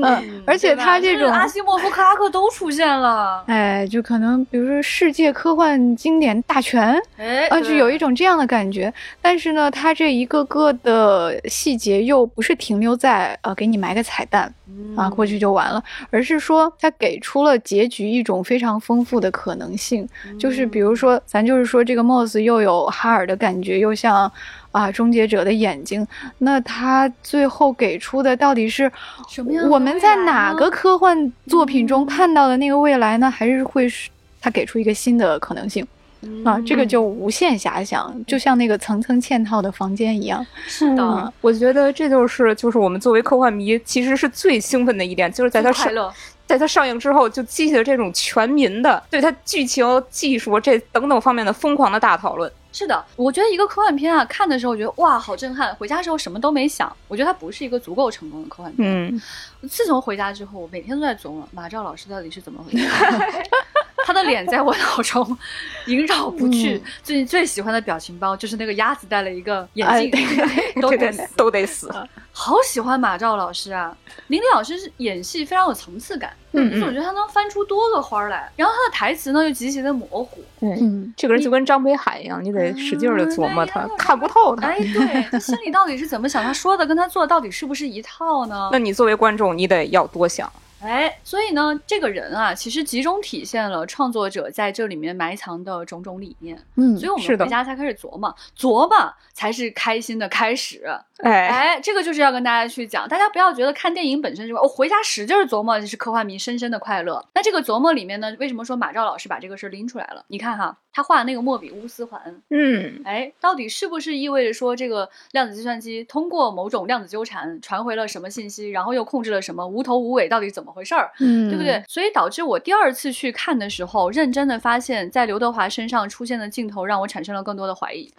嗯，而且它这种阿西莫夫、克拉克都出现了。哎，就可能比如说世界科幻经典大全，哎，啊，就有一种这样的感觉。但是呢，它这一个个的细节又不是停留在呃给你埋个彩蛋。啊，过去就完了，而是说他给出了结局一种非常丰富的可能性，就是比如说，咱就是说这个 Moss 又有哈尔的感觉，又像啊终结者的眼睛，那他最后给出的到底是什么样？我们在哪个科幻作品中看到的那个未来呢？还是会是他给出一个新的可能性？啊，这个就无限遐想，就像那个层层嵌套的房间一样。是的，我觉得这就是就是我们作为科幻迷，其实是最兴奋的一点，就是在它上，在它上映之后，就激起了这种全民的对它剧情、技术这等等方面的疯狂的大讨论。是的，我觉得一个科幻片啊，看的时候我觉得哇，好震撼，回家时候什么都没想，我觉得它不是一个足够成功的科幻片。嗯，自从回家之后，我每天都在琢磨马照老师到底是怎么回事。他的脸在我脑中萦绕不去。最近最喜欢的表情包就是那个鸭子戴了一个眼镜，都得死，都得死。好喜欢马照老师啊！林丽老师是演戏非常有层次感，嗯，我觉得他能翻出多个花来。然后他的台词呢又极其的模糊，嗯，这个人就跟张北海一样，你得使劲的琢磨他，看不透他。哎，对 他心里到底是怎么想？他说的跟他做的到底是不是一套呢？那你作为观众，你得要多想。哎，所以呢，这个人啊，其实集中体现了创作者在这里面埋藏的种种理念。嗯所以我们是的回家才开始琢磨，琢磨才是开心的开始。哎，哎，这个就是要跟大家去讲，大家不要觉得看电影本身就我、回家使劲儿琢磨，这是科幻迷深深的快乐。那这个琢磨里面呢，为什么说马照老师把这个事儿拎出来了？你看哈，他画的那个莫比乌斯环，嗯，哎，到底是不是意味着说这个量子计算机通过某种量子纠缠传回了什么信息，然后又控制了什么，无头无尾，到底怎么回事儿？嗯，对不对？？所以导致我第二次去看的时候，认真的发现，在刘德华身上出现的镜头让我产生了更多的怀疑。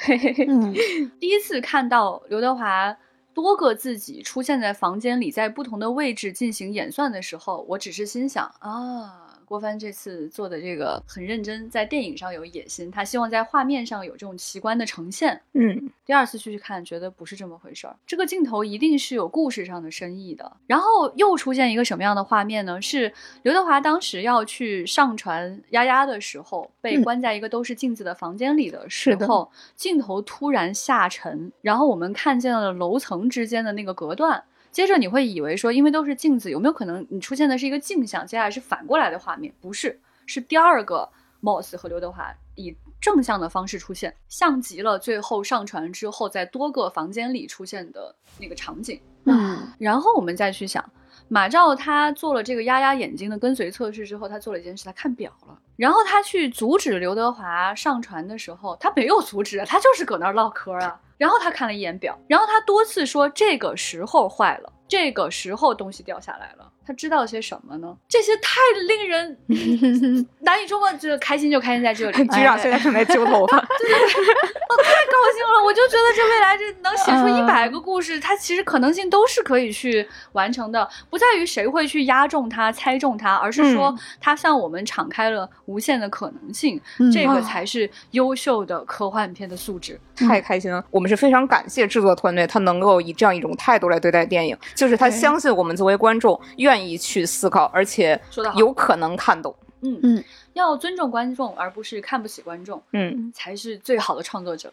嗯 第一次看到刘德华多个自己出现在房间里，在不同的位置进行演算的时候，我只是心想啊。郭帆这次做的这个很认真，在电影上有野心，他希望在画面上有这种奇观的呈现。嗯，第二次去看，觉得不是这么回事儿。这个镜头一定是有故事上的深意的。然后又出现一个什么样的画面呢？是刘德华当时要去上传丫丫的时候，被嗯关在一个都是镜子的房间里的时候，镜头突然下沉，然后我们看见了楼层之间的那个隔断。接着你会以为说，因为都是镜子，有没有可能你出现的是一个镜像，接下来是反过来的画面？不是，是第二个 Moss 和刘德华以正向的方式出现，像极了最后上船之后在多个房间里出现的那个场景。嗯然后我们再去想，马照他做了这个压压眼睛的跟随测试之后，他做了一件事，他看表了。然后他去阻止刘德华上船的时候，他没有阻止啊，他就是搁那儿唠嗑啊。然后他看了一眼表，然后他多次说这个时候坏了，这个时候东西掉下来了。他知道些什么呢？这些太令人 难以捉摸，就是开心就开心在这里。局长现在正在揪头发。对对对，我太高兴了，我就觉得这未来这能写出嗯一百个故事，它其实可能性都是可以去完成的，不在于谁会去压中它、猜中它，而是说嗯它向我们敞开了无限的可能性，嗯这个啊才是优秀的科幻片的素质。太开心了！我们是非常感谢制作团队，他能够以这样一种态度来对待电影，就是他相信我们作为观众愿意去思考，而且说得好。有可能看懂。嗯嗯，要尊重观众，而不是看不起观众，嗯，才是最好的创作者。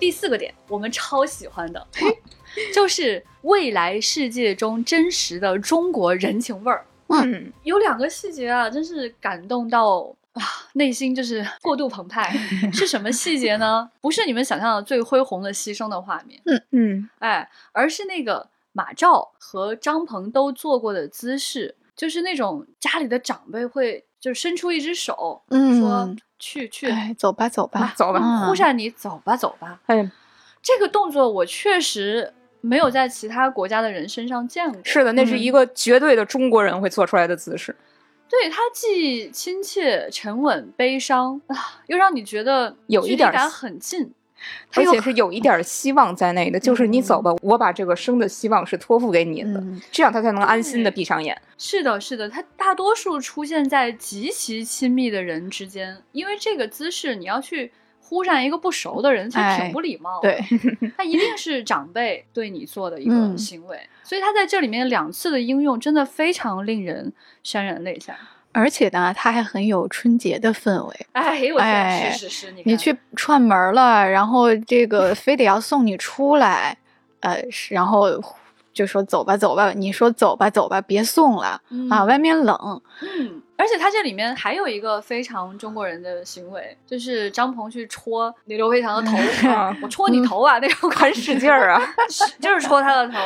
第四个点，我们超喜欢的，就是未来世界中真实的中国人情味儿。嗯，有两个细节啊，真是感动到啊，内心就是过度澎湃。是什么细节呢？不是你们想象的最恢宏的牺牲的画面，嗯嗯，哎，而是那个马照和张鹏都做过的姿势，就是那种家里的长辈会就伸出一只手，嗯说去去，哎，走吧走吧，走吧嗯忽闪你走吧走吧。哎，这个动作我确实没有在其他国家的人身上见过。是的，那是一个绝对的中国人会做出来的姿势。对他既亲切、沉稳、悲伤啊，又让你觉得有一点儿很近。而且是有一点希望在内的，就是你走吧，我把这个生的希望是托付给你的，嗯这样他才能安心的闭上眼。是的，是的，他大多数出现在极其亲密的人之间，因为这个姿势你要去忽闪一个不熟的人，其实哎挺不礼貌的。对，他一定是长辈对你做的一个嗯行为，所以他在这里面两次的应用真的非常令人潸然泪下。而且呢，它还很有春节的氛围。哎，我天，哎是是是，你你去串门了，然后这个非得要送你出来，呃，然后就说走吧走吧，你说走吧走吧，别送了、啊，外面冷。嗯，而且他这里面还有一个非常中国人的行为，就是张鹏去戳那刘培强的头，啊我戳你头啊，那种很使劲儿啊！使劲儿戳他的头。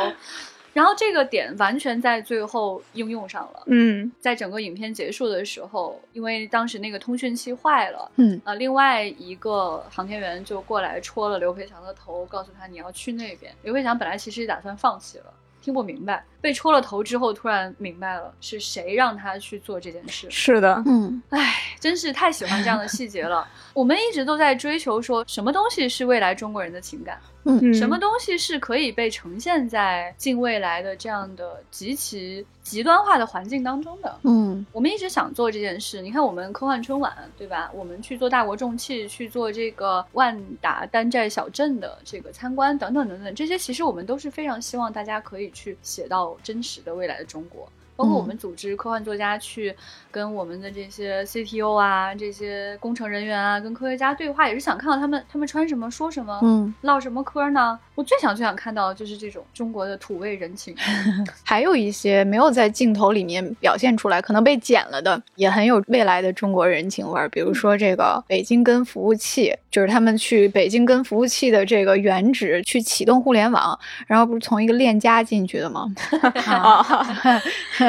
然后这个点完全在最后应用上了，嗯，在整个影片结束的时候，因为当时那个通讯器坏了，嗯呃，另外一个航天员就过来戳了刘培强的头，告诉他你要去那边。刘培强本来其实打算放弃了，听不明白，被戳了头之后，突然明白了是谁让他去做这件事。是的，嗯唉，真是太喜欢这样的细节了。我们一直都在追求说什么东西是未来中国人的情感，嗯什么东西是可以被呈现在近未来的这样的极其极端化的环境当中的。嗯我们一直想做这件事。你看，我们科幻春晚，对吧？我们去做大国重器，去做这个万达丹寨小镇的这个参观，等等等等，这些其实我们都是非常希望大家可以去写到真实的未来的中国。包括我们组织科幻作家去跟我们的这些 CTO 啊、这些工程人员啊、跟科学家对话，也是想看到他们他们穿什么、说什么、嗯，唠什么嗑呢？我最想最想看到的就是这种中国的土味人情。还有一些没有在镜头里面表现出来，可能被剪了的，也很有未来的中国人情味儿。比如说这个北京跟服务器，就是他们去北京跟服务器的这个原址去启动互联网，然后不是从一个链家进去的吗？啊，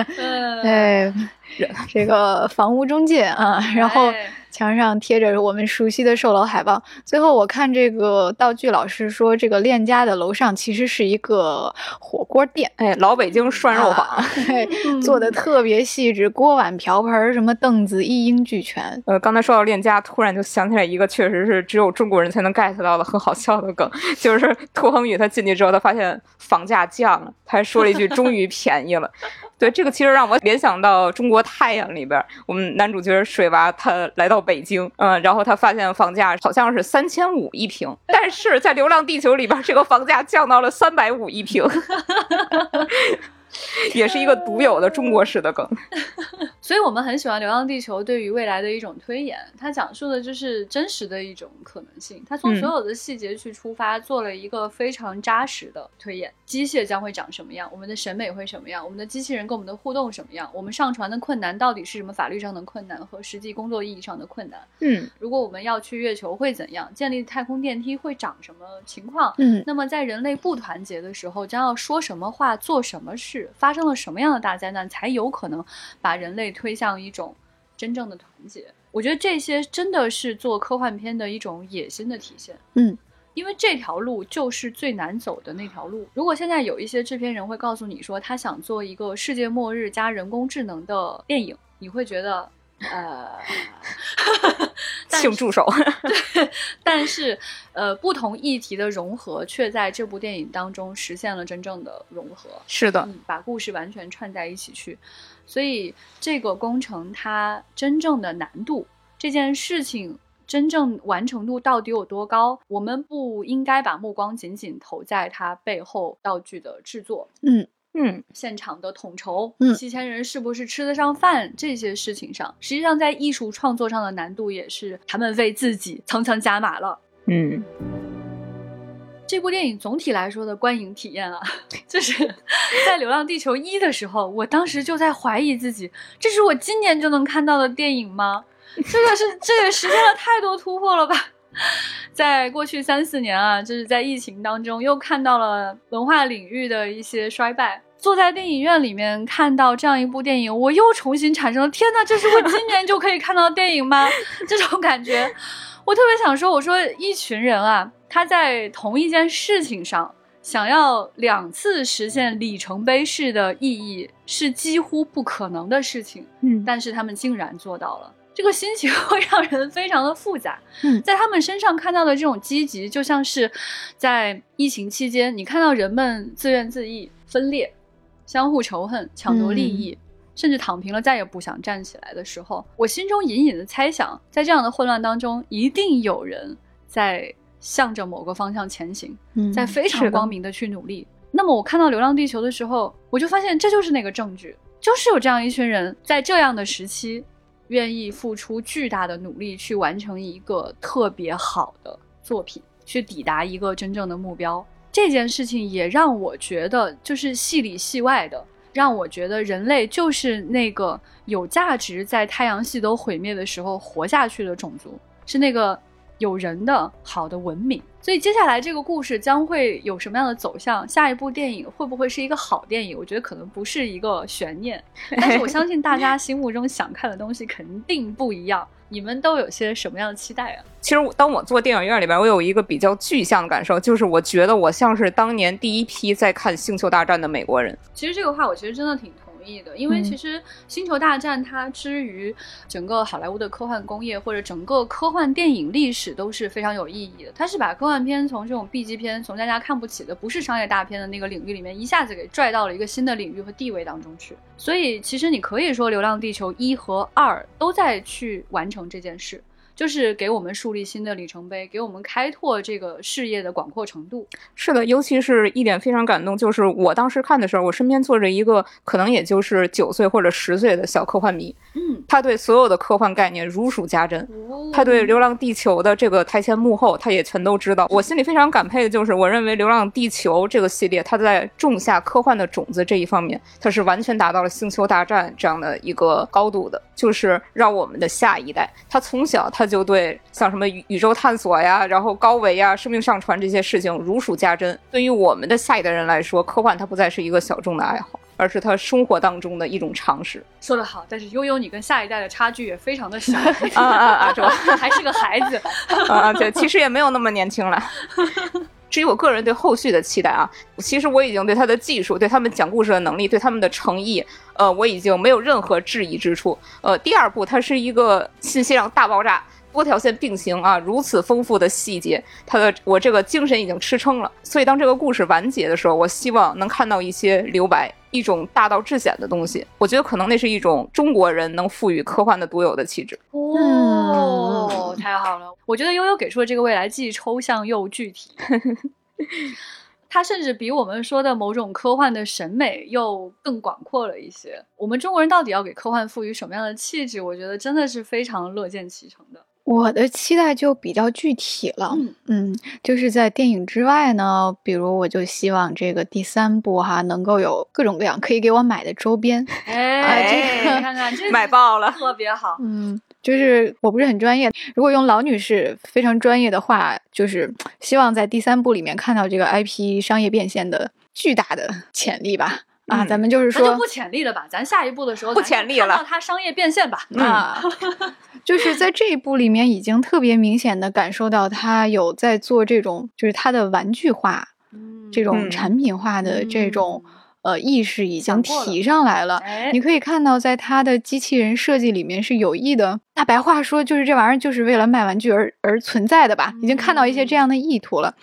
对，这个房屋中介啊，然后哎墙上贴着我们熟悉的售楼海报。最后我看这个道具老师说，这个链家的楼上其实是一个火锅店。哎，老北京涮肉 坊。啊对，做的特别细致，锅碗瓢盆儿什么凳子一应俱全。呃，刚才说到链家，突然就想起来一个确实是只有中国人才能 get 到的很好笑的梗，就是涂恒宇他进去之后，他发现房价降了，他还说了一句“终于便宜了”。对，这个其实让我联想到《中国太阳》里边，我们男主角水娃他来到北京，嗯，然后他发现房价好像是三千五一平，但是在《流浪地球》里边，这个房价降到了三百五一平。也是一个独有的中国式的梗。所以我们很喜欢《流浪地球》对于未来的一种推演，它讲述的就是真实的一种可能性。它从嗯所有的细节去出发，做了一个非常扎实的推演。机械将会长什么样？我们的审美会什么样？我们的机器人跟我们的互动什么样？我们上传的困难到底是什么？法律上的困难和实际工作意义上的困难？嗯如果我们要去月球会怎样？建立太空电梯会长什么情况？嗯那么在人类不团结的时候，将要说什么话、做什么事？发生了什么样的大灾难，才有可能把人类推向一种真正的团结？我觉得这些真的是做科幻片的一种野心的体现。嗯。因为这条路就是最难走的那条路。如果现在有一些制片人会告诉你说他想做一个世界末日加人工智能的电影，你会觉得，呃，但请住手。但是，呃，不同议题的融合却在这部电影当中实现了真正的融合，是的，嗯，把故事完全串在一起去。所以，这个工程它真正的难度，这件事情真正完成度到底有多高？我们不应该把目光仅仅投在它背后道具的制作、嗯嗯，现场的统筹、嗯七千人是不是吃得上饭这些事情上。实际上，在艺术创作上的难度也是他们为自己层层加码了。嗯，这部电影总体来说的观影体验啊，就是在《流浪地球一》的时候，我当时就在怀疑自己，这是我今年就能看到的电影吗？这个是这也实现了太多突破了吧？在过去三四年啊，就是在疫情当中，又看到了文化领域的一些衰败。坐在电影院里面看到这样一部电影，我又重新产生了天呐，这是我今年就可以看到的电影吗？这种感觉，我特别想说，我说一群人啊，他在同一件事情上想要两次实现里程碑式的意义，是几乎不可能的事情。嗯但是他们竟然做到了。这个心情会让人非常的复杂。嗯在他们身上看到的这种积极，就像是在疫情期间，你看到人们自怨自艾、分裂、相互仇恨、抢夺利益，甚至躺平了，再也不想站起来的时候，我心中隐隐的猜想，在这样的混乱当中，一定有人在向着某个方向前行。嗯在非常光明的去努力。那么我看到《流浪地球》的时候，我就发现这就是那个证据，就是有这样一群人在这样的时期，愿意付出巨大的努力去完成一个特别好的作品，去抵达一个真正的目标。这件事情也让我觉得，就是戏里戏外的，让我觉得人类就是那个有价值在太阳系都毁灭的时候活下去的种族，是那个有人的好的文明。所以接下来这个故事将会有什么样的走向？下一部电影会不会是一个好电影？我觉得可能不是一个悬念，但是我相信大家心目中想看的东西肯定不一样。你们都有些什么样的期待啊？其实我当我坐电影院里边，我有一个比较具象的感受，就是我觉得我像是当年第一批在看《星球大战》的美国人。其实这个话我其实真的挺同意的，因为嗯其实《星球大战》它之于整个好莱坞的科幻工业或者整个科幻电影历史都是非常有意义的。它是把科幻片从这种 B 级片，从大家看不起的不是商业大片的那个领域里面，一下子给拽到了一个新的领域和地位当中去。所以其实你可以说，《流浪地球》一和二都在去完成这件事。就是给我们树立新的里程碑，给我们开拓这个事业的广阔程度。是的，尤其是一点非常感动，就是我当时看的时候，我身边坐着一个可能也就是九岁或者十岁的小科幻迷，嗯，他对所有的科幻概念如数家珍。他对《流浪地球》的这个台前幕后，他也全都知道。我心里非常感佩的就是，我认为《流浪地球》这个系列，它在种下科幻的种子这一方面，它是完全达到了《星球大战》这样的一个高度的。就是让我们的下一代，他从小他就对像什么宇宇宙探索呀，然后高维呀、生命上传这些事情如数家珍。对于我们的下一代人来说，科幻它不再是一个小众的爱好，而是他生活当中的一种常识。说得好，但是悠悠你跟下一代的差距也非常的小 啊啊啊！这 还是个孩子 啊，对，其实也没有那么年轻了。至于我个人对后续的期待啊，其实我已经对他的技术、对他们讲故事的能力、对他们的诚意，呃，我已经没有任何质疑之处。呃，第二部它是一个信息量大爆炸、多条线并行啊，如此丰富的细节，他的我这个精神已经吃撑了。所以当这个故事完结的时候，我希望能看到一些留白，一种大道至简的东西。我觉得可能那是一种中国人能赋予科幻的独有的气质。哦，太好了！我觉得悠悠给出的这个未来既抽象又具体，它甚至比我们说的某种科幻的审美又更广阔了一些。我们中国人到底要给科幻赋予什么样的气质？我觉得真的是非常乐见其成的。我的期待就比较具体了，嗯，就是在电影之外呢，比如我就希望这个第三部哈能够有各种各样可以给我买的周边，哎，这个看看这买爆了，特别好，嗯，就是我不是很专业，如果用老女士非常专业的话，就是希望在第三部里面看到这个 IP 商业变现的巨大的潜力吧。啊，咱们就是说，就不潜力了吧？咱下一步的时候不潜力了，它商业变现吧。啊，就是在这一步里面，已经特别明显的感受到它有在做这种，就是它的玩具化，这种产品化的这种。呃，意识已经提上来了。你可以看到，在它的机器人设计里面是有意的。大白话说，就是这玩意儿就是为了卖玩具而而存在的吧？已经看到一些这样的意图了。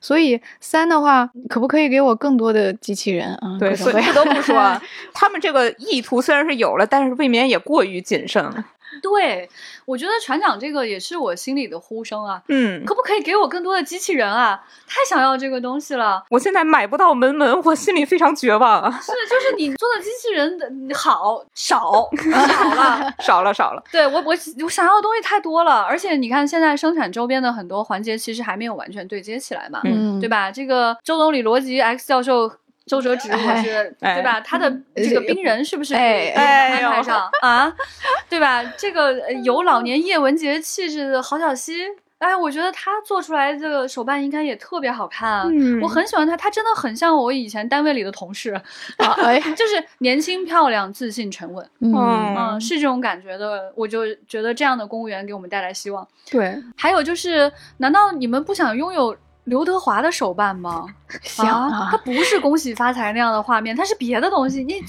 所以三的话，可不可以给我更多的机器人啊？对，所以不得不说，他们这个意图虽然是有了，但是未免也过于谨慎了。对，我觉得船长这个也是我心里的呼声啊。嗯，可不可以给我更多的机器人啊？太想要这个东西了。我现在买不到门门，我心里非常绝望啊。是，就是你做的机器人的好少 少了，少了少了。对我我我想要的东西太多了，而且你看现在生产周边的很多环节其实还没有完全对接起来嘛，嗯，对吧？这个周总理逻辑 X 教授。周哲是对吧？他的这个冰人是不是可以安排上啊？对吧？这个有老年叶文洁气质的郝小西，哎，我觉得他做出来这个手办应该也特别好看。嗯，我很喜欢他，他真的很像我以前单位里的同事，哎，就是年轻漂亮、自信沉稳，嗯，是这种感觉的。我就觉得这样的公务员给我们带来希望。对，还有就是，难道你们不想拥有？刘德华的手办吗？行啊，它不是恭喜发财那样的画面，它是别的东西，你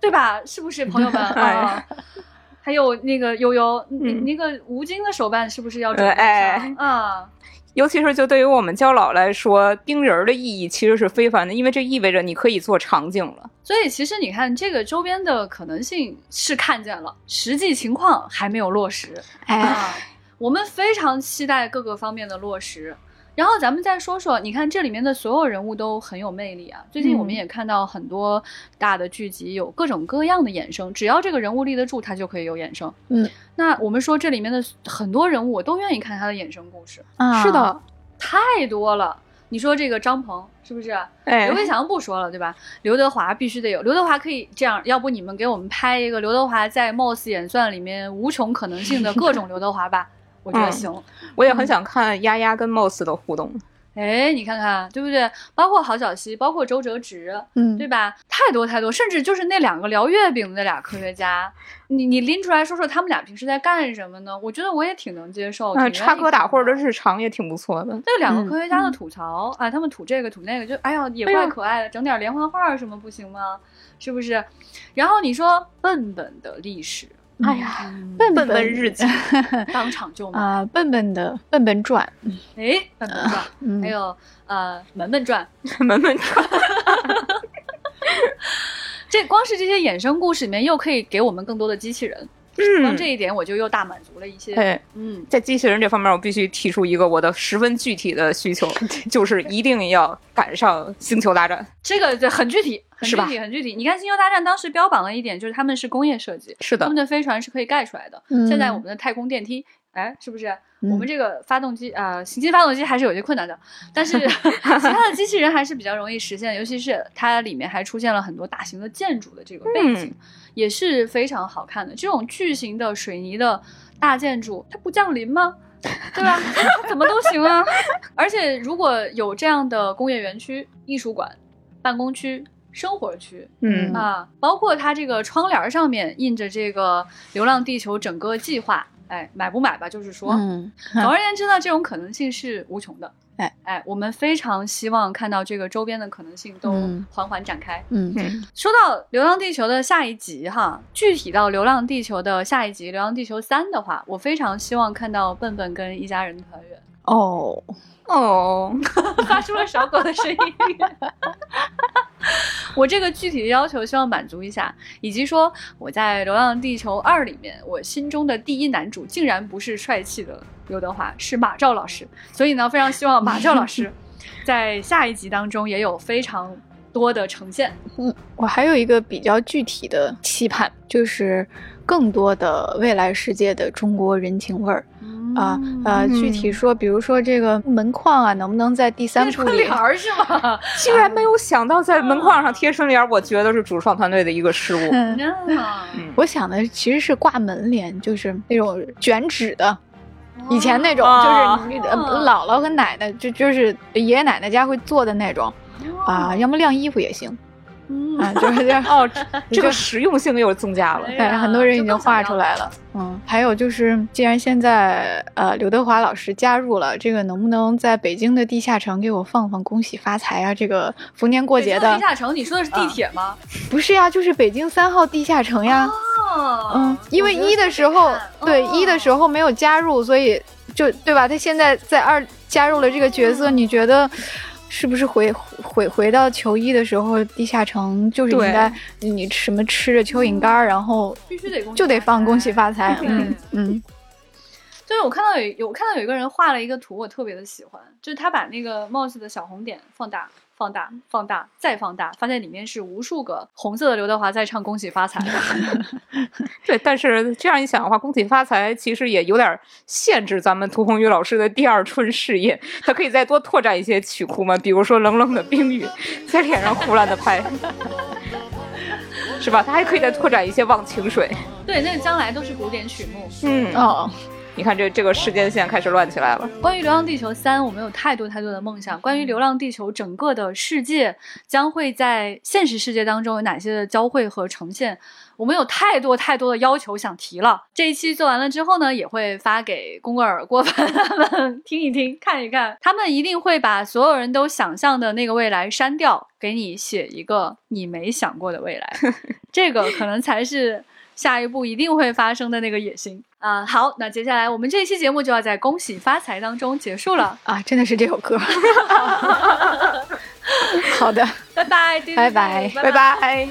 对吧？是不是朋友们 啊？还有那个悠悠，你那个吴京的手办是不是要准备上啊？尤其是就对于我们焦老来说，冰人儿的意义其实是非凡的，因为这意味着你可以做场景了。所以其实你看，这个周边的可能性是看见了，实际情况还没有落实。哎，我们非常期待各个方面的落实。然后咱们再说说，你看这里面的所有人物都很有魅力啊。最近我们也看到很多大的剧集有各种各样的衍生，只要这个人物立得住，他就可以有衍生。嗯，那我们说这里面的很多人物，我都愿意看他的衍生故事。啊，是的，太多了。你说这个张鹏是不是？哎，刘伟强不说了，对吧？刘德华必须得有。刘德华可以这样，要不你们给我们拍一个刘德华在 MOS 演算里面无穷可能性的各种刘德华吧？我觉得行，我也很想看丫丫跟 Moss 的互动。哎，你看看对不对？包括郝小西，包括周哲直，嗯，对吧？太多太多，甚至就是那两个聊月饼的那俩科学家，你你拎出来说说他们俩平时在干什么呢？我觉得我也挺能接受，插科打诨的日常也挺不错的。那两个科学家的吐槽啊，他们吐这个吐那个，就哎呀也怪可爱的，整点连环画什么不行吗？是不是？然后你说笨笨的历史。哎呀，笨笨日记，当场就买。啊！笨笨的笨笨传，哎，笨笨传，还有呃，门门传，门门传。这光是这些衍生故事里面，又可以给我们更多的机器人，光这一点我就又大满足了一些。哎，嗯，在机器人这方面，我必须提出一个我的十分具体的需求，就是一定要赶上《星球大战》。这个就很具体，很具体，很具体。你看《星球大战》当时标榜了一点，就是他们是工业设计，是的他们，的飞船是可以盖出来的。嗯现在我们的太空电梯，哎，是不是？嗯我们这个发动机啊、呃行星发动机还是有些困难的，但是其他的机器人还是比较容易实现，尤其是它里面还出现了很多大型的建筑的这个背景，嗯也是非常好看的。这种巨型的水泥的大建筑，它不降临吗？对吧？它怎么都行啊！而且如果有这样的工业园区、艺术馆、办公区、生活区，嗯啊，包括它这个窗帘上面印着这个《流浪地球》整个计划，哎，买不买吧？就是说，嗯，总而言之呢，这种可能性是无穷的。哎哎，我们非常希望看到这个周边的可能性都嗯缓缓展开。嗯嗯说到《流浪地球》的下一集哈，具体到《流浪地球》的下一集《流浪地球三》的话，我非常希望看到笨笨跟一家人团圆。哦，哦，发出了小狗的声音。我这个具体的要求希望满足一下，以及说我在《流浪地球二》里面，我心中的第一男主竟然不是帅气的刘德华，是马照老师。所以呢，非常希望马照老师 在下一集当中也有非常多的呈现。嗯我还有一个比较具体的期盼，就是更多的未来世界的中国人情味儿。啊呃，具体说，比如说这个门框啊，能不能在第三部里？变成帘？儿是吗？竟然没有想到在门框上贴春联，我觉得是主创团队的一个失误。我想的其实是挂门帘，就是那种卷纸的，以前那种，哦就是姥姥和奶奶，就就是爷爷奶奶家会做的那种。啊，要么晾衣服也行嗯啊，就是这样。哦，这个实用性又增加了。对哎，很多人已经画出来了。嗯，还有就是，既然现在呃刘德华老师加入了，这个能不能在北京的地下城给我放放“恭喜发财”啊？这个逢年过节的地，下城，你说的是地铁吗？不是呀，就是北京三号地下城呀。哦嗯，因为一的时候，对哦一的时候没有加入，所以就对吧？他现在在二加入了这个角色，你觉得是不是回回回到球衣的时候，地下城就是应对该你什么吃着蚯蚓干儿，然后必须得就得放恭喜发发财，嗯嗯 就是我看到有有我看到有一个人画了一个图，我特别的喜欢，就是他把那个帽子的小红点放大。放大，放大，再放大，发现里面是无数个红色的刘德华在唱“恭喜发财”。对，但是这样一想的话，恭喜发财其实也有点限制咱们涂红宇老师的第二春事业。他可以再多拓展一些曲库嘛，比如说冷冷的冰雨，在脸上胡乱的拍，是吧？他还可以再拓展一些忘情水。对，那个将来都是古典曲目。嗯，哦，你看这这个时间线开始乱起来了。关于《流浪地球三》，我们有太多太多的梦想。关于《流浪地球》整个的世界将会在现实世界当中有哪些的交汇和呈现，我们有太多太多的要求想提了。这一期做完了之后呢，也会发给宫格尔、郭帆他们听一听、看一看。他们一定会把所有人都想象的那个未来删掉，给你写一个你没想过的未来。这个可能才是下一步一定会发生的那个野心啊、好，那接下来我们这一期节目就要在恭喜发财当中结束了。啊，真的是这首歌。好的，拜拜，拜拜拜拜拜。